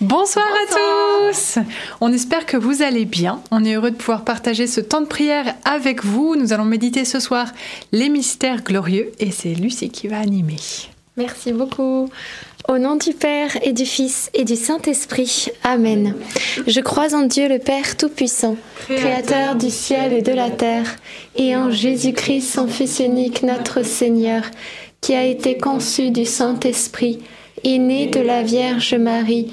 Bonsoir, à tous On espère que vous allez bien. On est heureux de pouvoir partager ce temps de prière avec vous. Nous allons méditer ce soir les mystères glorieux et c'est Lucie qui va animer. Merci beaucoup. Au nom du Père et du Fils et du Saint-Esprit. Amen. Je crois en Dieu le Père Tout-Puissant, Créateur du ciel et de la terre, et en Jésus-Christ, son Fils unique, notre Seigneur, qui a été conçu du Saint-Esprit, et né de la Vierge Marie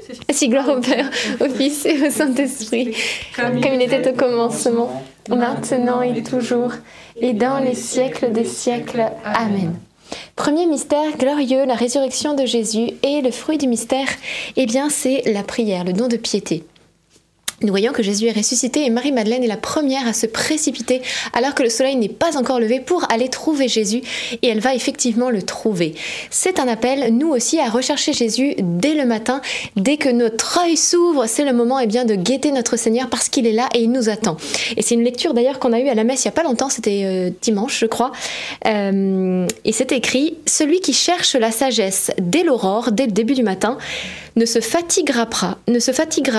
si, gloire au Père, au Fils et au Saint-Esprit, comme, il était au commencement, maintenant et toujours, et dans les siècles des siècles. Amen. Premier mystère glorieux, la résurrection de Jésus, et le fruit du mystère, eh bien, c'est la prière, le don de piété. Nous voyons que Jésus est ressuscité et Marie-Madeleine est la première à se précipiter alors que le soleil n'est pas encore levé pour aller trouver Jésus et elle va effectivement le trouver. C'est un appel, nous aussi, à rechercher Jésus dès le matin, dès que notre œil s'ouvre, c'est le moment eh bien, de guetter notre Seigneur parce qu'il est là et il nous attend. Et c'est une lecture d'ailleurs qu'on a eue à la messe il n'y a pas longtemps, c'était euh, dimanche je crois, euh, et c'est écrit, celui qui cherche la sagesse dès l'aurore, dès le début du matin, ne se fatiguera pas,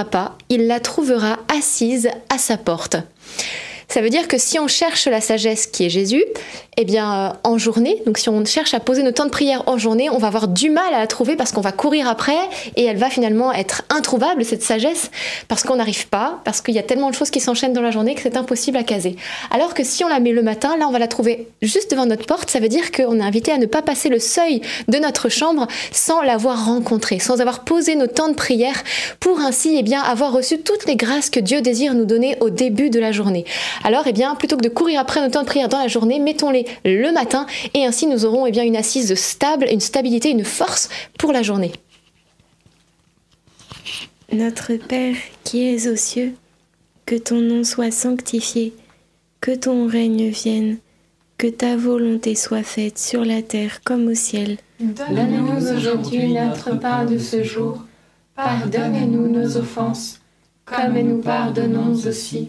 pas, il la trouvera assise à sa porte. Ça veut dire que si on cherche la sagesse qui est Jésus, eh bien, euh, en journée, donc si on cherche à poser nos temps de prière en journée, on va avoir du mal à la trouver parce qu'on va courir après et elle va finalement être introuvable, cette sagesse, parce qu'on n'arrive pas, parce qu'il y a tellement de choses qui s'enchaînent dans la journée que c'est impossible à caser. Alors que si on la met le matin, là, on va la trouver juste devant notre porte, ça veut dire qu'on est invité à ne pas passer le seuil de notre chambre sans l'avoir rencontrée, sans avoir posé nos temps de prière pour ainsi, eh bien, avoir reçu toutes les grâces que Dieu désire nous donner au début de la journée. Alors, eh bien, plutôt que de courir après nos temps de prière dans la journée, mettons-les le matin et ainsi nous aurons eh bien, une assise stable, une stabilité, une force pour la journée. Notre Père qui es aux cieux, que ton nom soit sanctifié, que ton règne vienne, que ta volonté soit faite sur la terre comme au ciel. Donne-nous aujourd'hui notre pain de ce jour. Pardonne-nous nos offenses, comme nous pardonnons aussi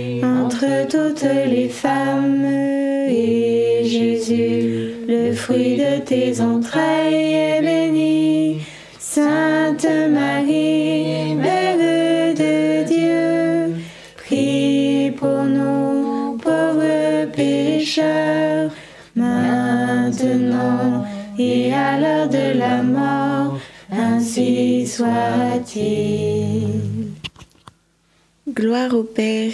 entre toutes les femmes, et Jésus, le fruit de tes entrailles, est béni. Sainte Marie, Mère de Dieu, prie pour nous pauvres pécheurs maintenant et à l'heure de la mort, ainsi soit-il. Gloire au Père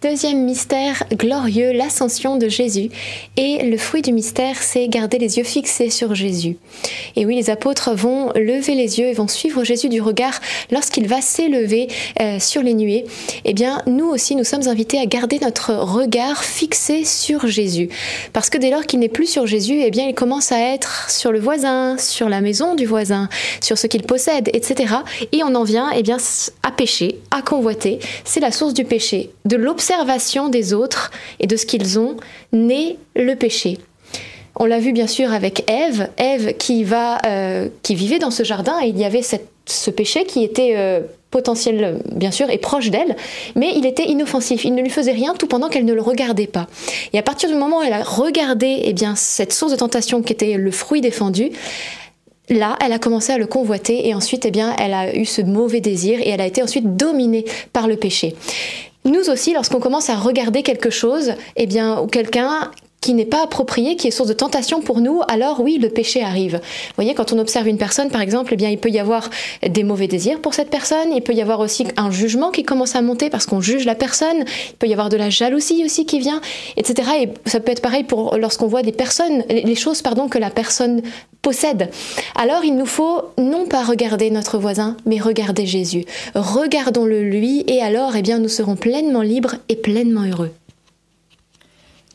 Deuxième mystère glorieux, l'ascension de Jésus. Et le fruit du mystère, c'est garder les yeux fixés sur Jésus. Et oui, les apôtres vont lever les yeux et vont suivre Jésus du regard lorsqu'il va s'élever euh, sur les nuées. Eh bien, nous aussi, nous sommes invités à garder notre regard fixé sur Jésus. Parce que dès lors qu'il n'est plus sur Jésus, eh bien, il commence à être sur le voisin, sur la maison du voisin, sur ce qu'il possède, etc. Et on en vient, eh bien, à pécher, à convoiter. C'est la source du péché. De l'observation des autres et de ce qu'ils ont naît le péché. On l'a vu bien sûr avec Ève, Ève qui, euh, vivait dans ce jardin et il y avait ce péché qui était euh, potentiel bien sûr et proche d'elle, mais il était inoffensif, il ne lui faisait rien tout pendant qu'elle ne le regardait pas. Et à partir du moment où elle a regardé eh bien, cette source de tentation qui était le fruit défendu, là, elle a commencé à le convoiter et ensuite, eh bien, elle a eu ce mauvais désir et elle a été ensuite dominée par le péché. Nous aussi, lorsqu'on commence à regarder quelque chose, eh bien, ou quelqu'un qui n'est pas approprié, qui est source de tentation pour nous, alors oui, le péché arrive. Vous voyez, quand on observe une personne, par exemple, eh bien, il peut y avoir des mauvais désirs pour cette personne, il peut y avoir aussi un jugement qui commence à monter parce qu'on juge la personne, il peut y avoir de la jalousie aussi qui vient, etc. Et ça peut être pareil pour lorsqu'on voit des personnes, les choses, pardon, que la personne possède. Alors il nous faut non pas regarder notre voisin, mais regarder Jésus. Regardons-le lui et alors eh bien nous serons pleinement libres et pleinement heureux.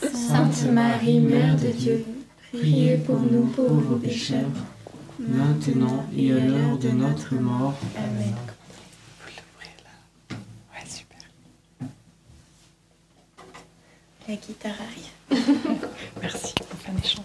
Sainte Marie, Mère de Dieu, priez pour nous pauvres pécheurs, maintenant et à l'heure de notre mort. Amen. Ouais, super. La guitare arrive. Merci. On fait un échange.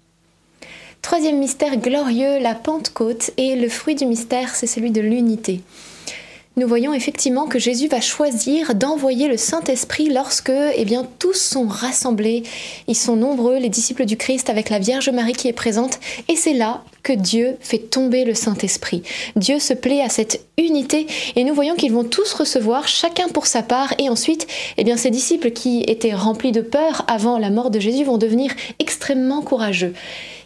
Troisième mystère glorieux, la Pentecôte, et le fruit du mystère, c'est celui de l'unité nous voyons effectivement que Jésus va choisir d'envoyer le Saint-Esprit lorsque eh bien, tous sont rassemblés. Ils sont nombreux, les disciples du Christ, avec la Vierge Marie qui est présente. Et c'est là que Dieu fait tomber le Saint-Esprit. Dieu se plaît à cette unité et nous voyons qu'ils vont tous recevoir, chacun pour sa part. Et ensuite, eh bien, ces disciples qui étaient remplis de peur avant la mort de Jésus vont devenir extrêmement courageux.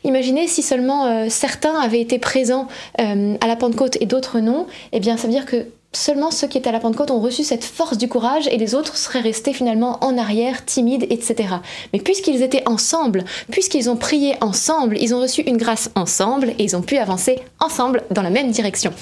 Imaginez si seulement euh, certains avaient été présents euh, à la Pentecôte et d'autres non, eh bien ça veut dire que seulement ceux qui étaient à la Pentecôte ont reçu cette force du courage et les autres seraient restés finalement en arrière, timides, etc. Mais puisqu'ils étaient ensemble, puisqu'ils ont prié ensemble, ils ont reçu une grâce ensemble et ils ont pu avancer ensemble dans la même direction.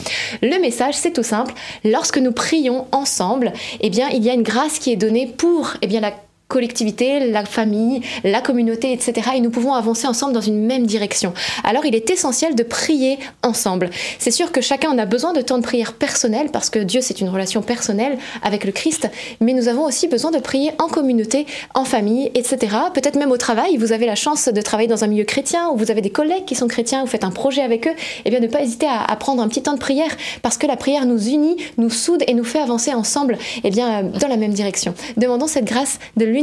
Le message, c'est tout simple. Lorsque nous prions ensemble, eh bien, il y a une grâce qui est donnée pour eh bien, la collectivité, la famille, la communauté, etc. Et nous pouvons avancer ensemble dans une même direction. Alors il est essentiel de prier ensemble. C'est sûr que chacun en a besoin de temps de prière personnel parce que Dieu c'est une relation personnelle avec le Christ, mais nous avons aussi besoin de prier en communauté, en famille, etc. Peut-être même au travail, vous avez la chance de travailler dans un milieu chrétien ou vous avez des collègues qui sont chrétiens, vous faites un projet avec eux, et eh bien ne pas hésiter à, prendre un petit temps de prière parce que la prière nous unit, nous soude et nous fait avancer ensemble eh bien, dans la même direction. Demandons cette grâce de l'unité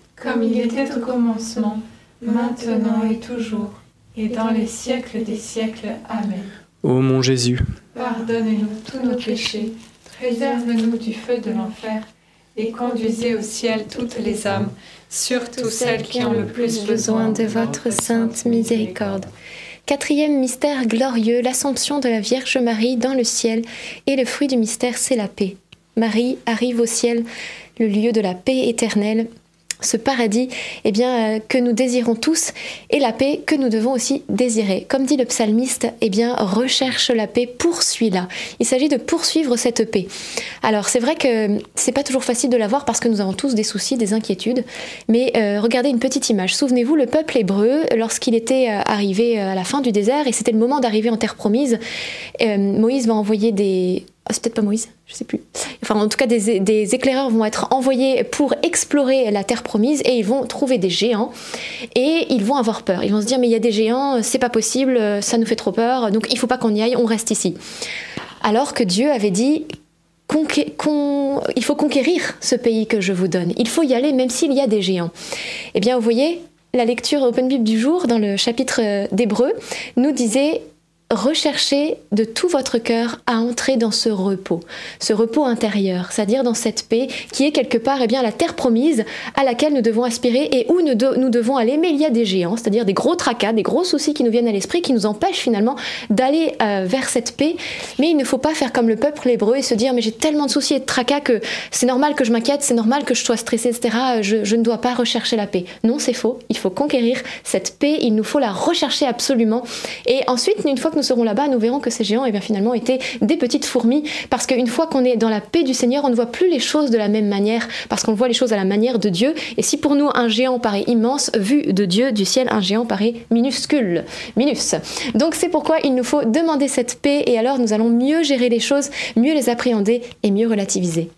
Comme il était au commencement, maintenant et toujours, et dans les siècles des siècles. Amen. Ô mon Jésus, pardonnez-nous tous nos péchés, préserve-nous du feu de l'enfer, et conduisez au ciel toutes les âmes, surtout celles qui ont le plus besoin de votre sainte miséricorde. Quatrième mystère glorieux, l'Assomption de la Vierge Marie dans le ciel, et le fruit du mystère, c'est la paix. Marie arrive au ciel, le lieu de la paix éternelle, ce paradis eh bien, euh, que nous désirons tous et la paix que nous devons aussi désirer. Comme dit le psalmiste, eh recherche la paix, poursuis-la. Il s'agit de poursuivre cette paix. Alors c'est vrai que c'est pas toujours facile de la voir parce que nous avons tous des soucis, des inquiétudes, mais euh, regardez une petite image. Souvenez-vous, le peuple hébreu, lorsqu'il était euh, arrivé à la fin du désert et c'était le moment d'arriver en terre promise, Moïse va envoyer des c'est peut-être pas Moïse, je sais plus. Enfin, en tout cas, des, éclaireurs vont être envoyés pour explorer la terre promise et ils vont trouver des géants et ils vont avoir peur. Ils vont se dire mais il y a des géants, c'est pas possible, ça nous fait trop peur, donc il faut pas qu'on y aille, on reste ici. Alors que Dieu avait dit il faut conquérir ce pays que je vous donne. Il faut y aller même s'il y a des géants. Eh bien, vous voyez, la lecture Open Bible du jour dans le chapitre d'Hébreu nous disait recherchez de tout votre cœur à entrer dans ce repos, ce repos intérieur, c'est-à-dire dans cette paix qui est quelque part eh bien, la terre promise à laquelle nous devons aspirer et où nous, nous devons aller. Mais il y a des géants, c'est-à-dire des gros tracas, des gros soucis qui nous viennent à l'esprit, qui nous empêchent finalement d'aller euh, vers cette paix. Mais il ne faut pas faire comme le peuple hébreu et se dire mais j'ai tellement de soucis et de tracas que c'est normal que je m'inquiète, c'est normal que je sois stressé, etc. Je, je ne dois pas rechercher la paix. Non, c'est faux. Il faut conquérir cette paix, il nous faut la rechercher absolument. Et ensuite, une fois que nous serons là-bas, nous verrons que ces géants, eh bien, finalement, étaient des petites fourmis, parce qu'une fois qu'on est dans la paix du Seigneur, on ne voit plus les choses de la même manière, parce qu'on voit les choses à la manière de Dieu. Et si pour nous un géant paraît immense, vu de Dieu, du ciel, un géant paraît minuscule, minus. Donc c'est pourquoi il nous faut demander cette paix, et alors nous allons mieux gérer les choses, mieux les appréhender et mieux relativiser.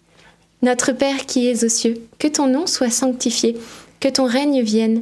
Notre Père qui es aux cieux, que ton nom soit sanctifié, que ton règne vienne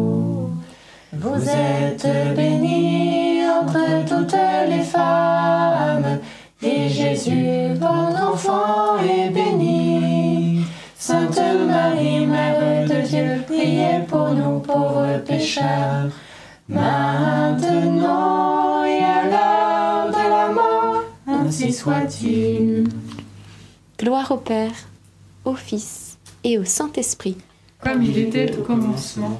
Vous êtes bénie entre toutes les femmes, et Jésus, votre enfant, est béni. Sainte Marie, Mère de Dieu, priez pour nous pauvres pécheurs, maintenant et à l'heure de la mort, ainsi soit-il. Gloire au Père, au Fils et au Saint-Esprit. Comme il était au commencement,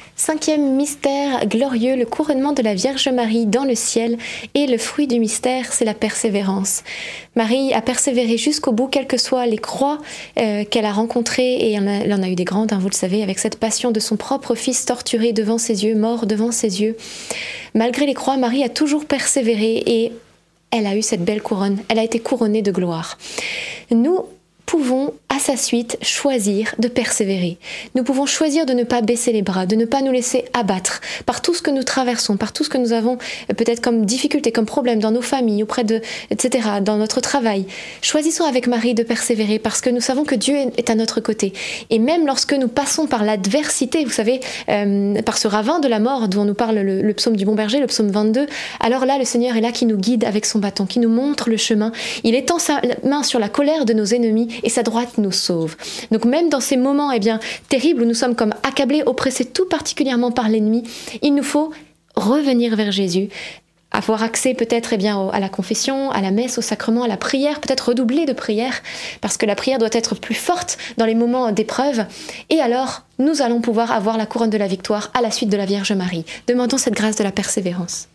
Cinquième mystère glorieux, le couronnement de la Vierge Marie dans le ciel. Et le fruit du mystère, c'est la persévérance. Marie a persévéré jusqu'au bout, quelles que soient les croix euh, qu'elle a rencontrées, et elle en a, eu des grandes, hein, vous le savez, avec cette passion de son propre fils torturé devant ses yeux, mort devant ses yeux. Malgré les croix, Marie a toujours persévéré et elle a eu cette belle couronne. Elle a été couronnée de gloire. Nous pouvons, à sa suite, choisir de persévérer. Nous pouvons choisir de ne pas baisser les bras, de ne pas nous laisser abattre par tout ce que nous traversons, par tout ce que nous avons euh, peut-être comme difficulté, comme problème dans nos familles, auprès de, etc., dans notre travail. Choisissons avec Marie de persévérer parce que nous savons que Dieu est à notre côté. Et même lorsque nous passons par l'adversité, vous savez, euh, par ce ravin de la mort dont nous parle le, le psaume du bon berger, le psaume 22, alors là, le Seigneur est là qui nous guide avec son bâton, qui nous montre le chemin. Il étend sa main sur la colère de nos ennemis et sa droite nous sauve. Donc même dans ces moments eh bien, terribles où nous sommes comme accablés, oppressés tout particulièrement par l'ennemi, il nous faut revenir vers Jésus, avoir accès peut-être eh bien à la confession, à la messe, au sacrement, à la prière, peut-être redoubler de prière, parce que la prière doit être plus forte dans les moments d'épreuve. Et alors, nous allons pouvoir avoir la couronne de la victoire à la suite de la Vierge Marie. Demandons cette grâce de la persévérance.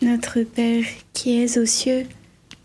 Notre Père qui es aux cieux,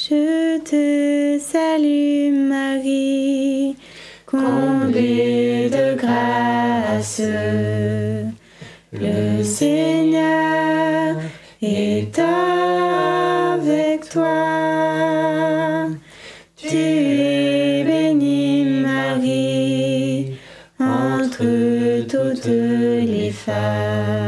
Je te salue Marie, comblée de grâce. Le Seigneur est avec toi. Tu es bénie Marie entre toutes les femmes.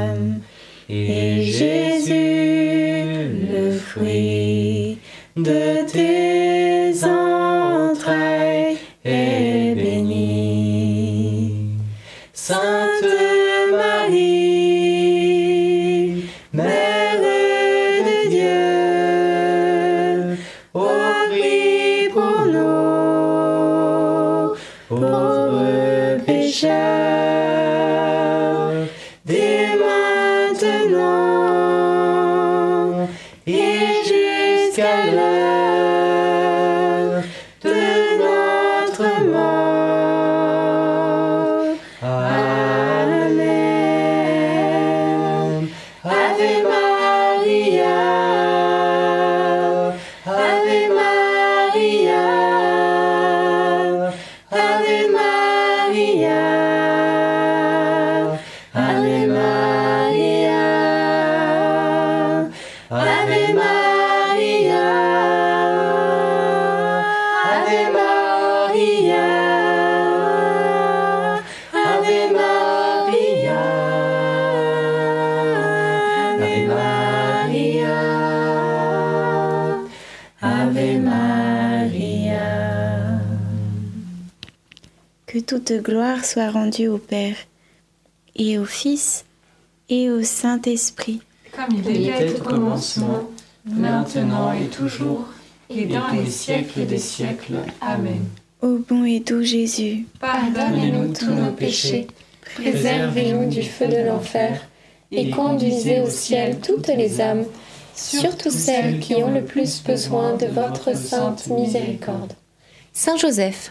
Toute gloire soit rendue au Père et au Fils et au Saint-Esprit. Comme il était au commencement, maintenant et toujours, et dans les siècles des siècles. Amen. Ô bon et doux Jésus, Pardonnez-nous tous nos péchés, préservez-nous du feu de l'enfer, et conduisez au ciel toutes les âmes, surtout celles qui ont le plus besoin de votre sainte miséricorde. Saint Joseph,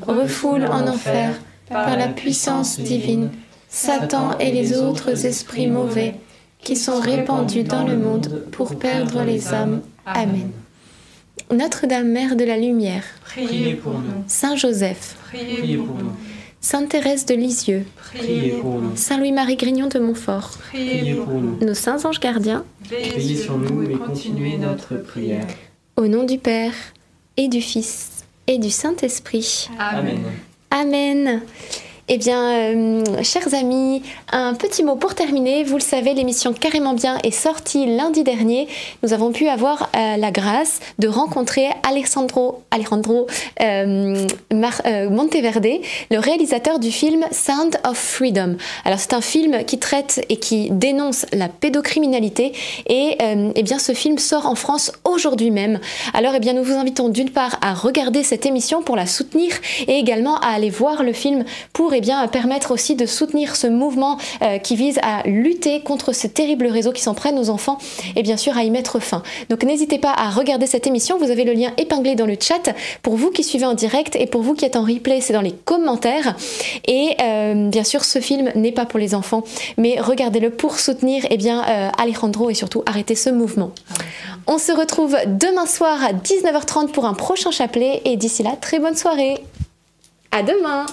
refoule en enfer, par la puissance divine, Satan et les autres esprits mauvais qui sont répandus dans le monde pour perdre les âmes. Amen. Notre-Dame Mère de la Lumière, Priez pour nous. Saint Joseph, Priez pour nous. Sainte Thérèse de Lisieux, Priez pour nous. Saint Louis-Marie Grignon de Montfort, Priez pour nous. nos saints anges gardiens, Veillez sur nous et continuez notre prière. au nom du Père et du Fils et du Saint-Esprit. Amen. Amen. Eh bien, euh, chers amis, un petit mot pour terminer. Vous le savez, l'émission Carrément Bien est sortie lundi dernier. Nous avons pu avoir euh, la grâce de rencontrer Alessandro, Alejandro euh, Monteverde, le réalisateur du film Sound of Freedom. Alors, c'est un film qui traite et qui dénonce la pédocriminalité. Et eh bien, ce film sort en France aujourd'hui même. Alors, eh bien, nous vous invitons d'une part à regarder cette émission pour la soutenir et également à aller voir le film pour eh bien, permettre aussi de soutenir ce mouvement euh, qui vise à lutter contre ce terrible réseau qui s'en prennent aux enfants et bien sûr à y mettre fin. Donc n'hésitez pas à regarder cette émission, vous avez le lien épinglé dans le chat pour vous qui suivez en direct et pour vous qui êtes en replay, c'est dans les commentaires. Et euh, bien sûr, ce film n'est pas pour les enfants, mais regardez-le pour soutenir eh bien, euh, Alejandro et surtout arrêter ce mouvement. On se retrouve demain soir à 19h30 pour un prochain chapelet et d'ici là, très bonne soirée. À demain.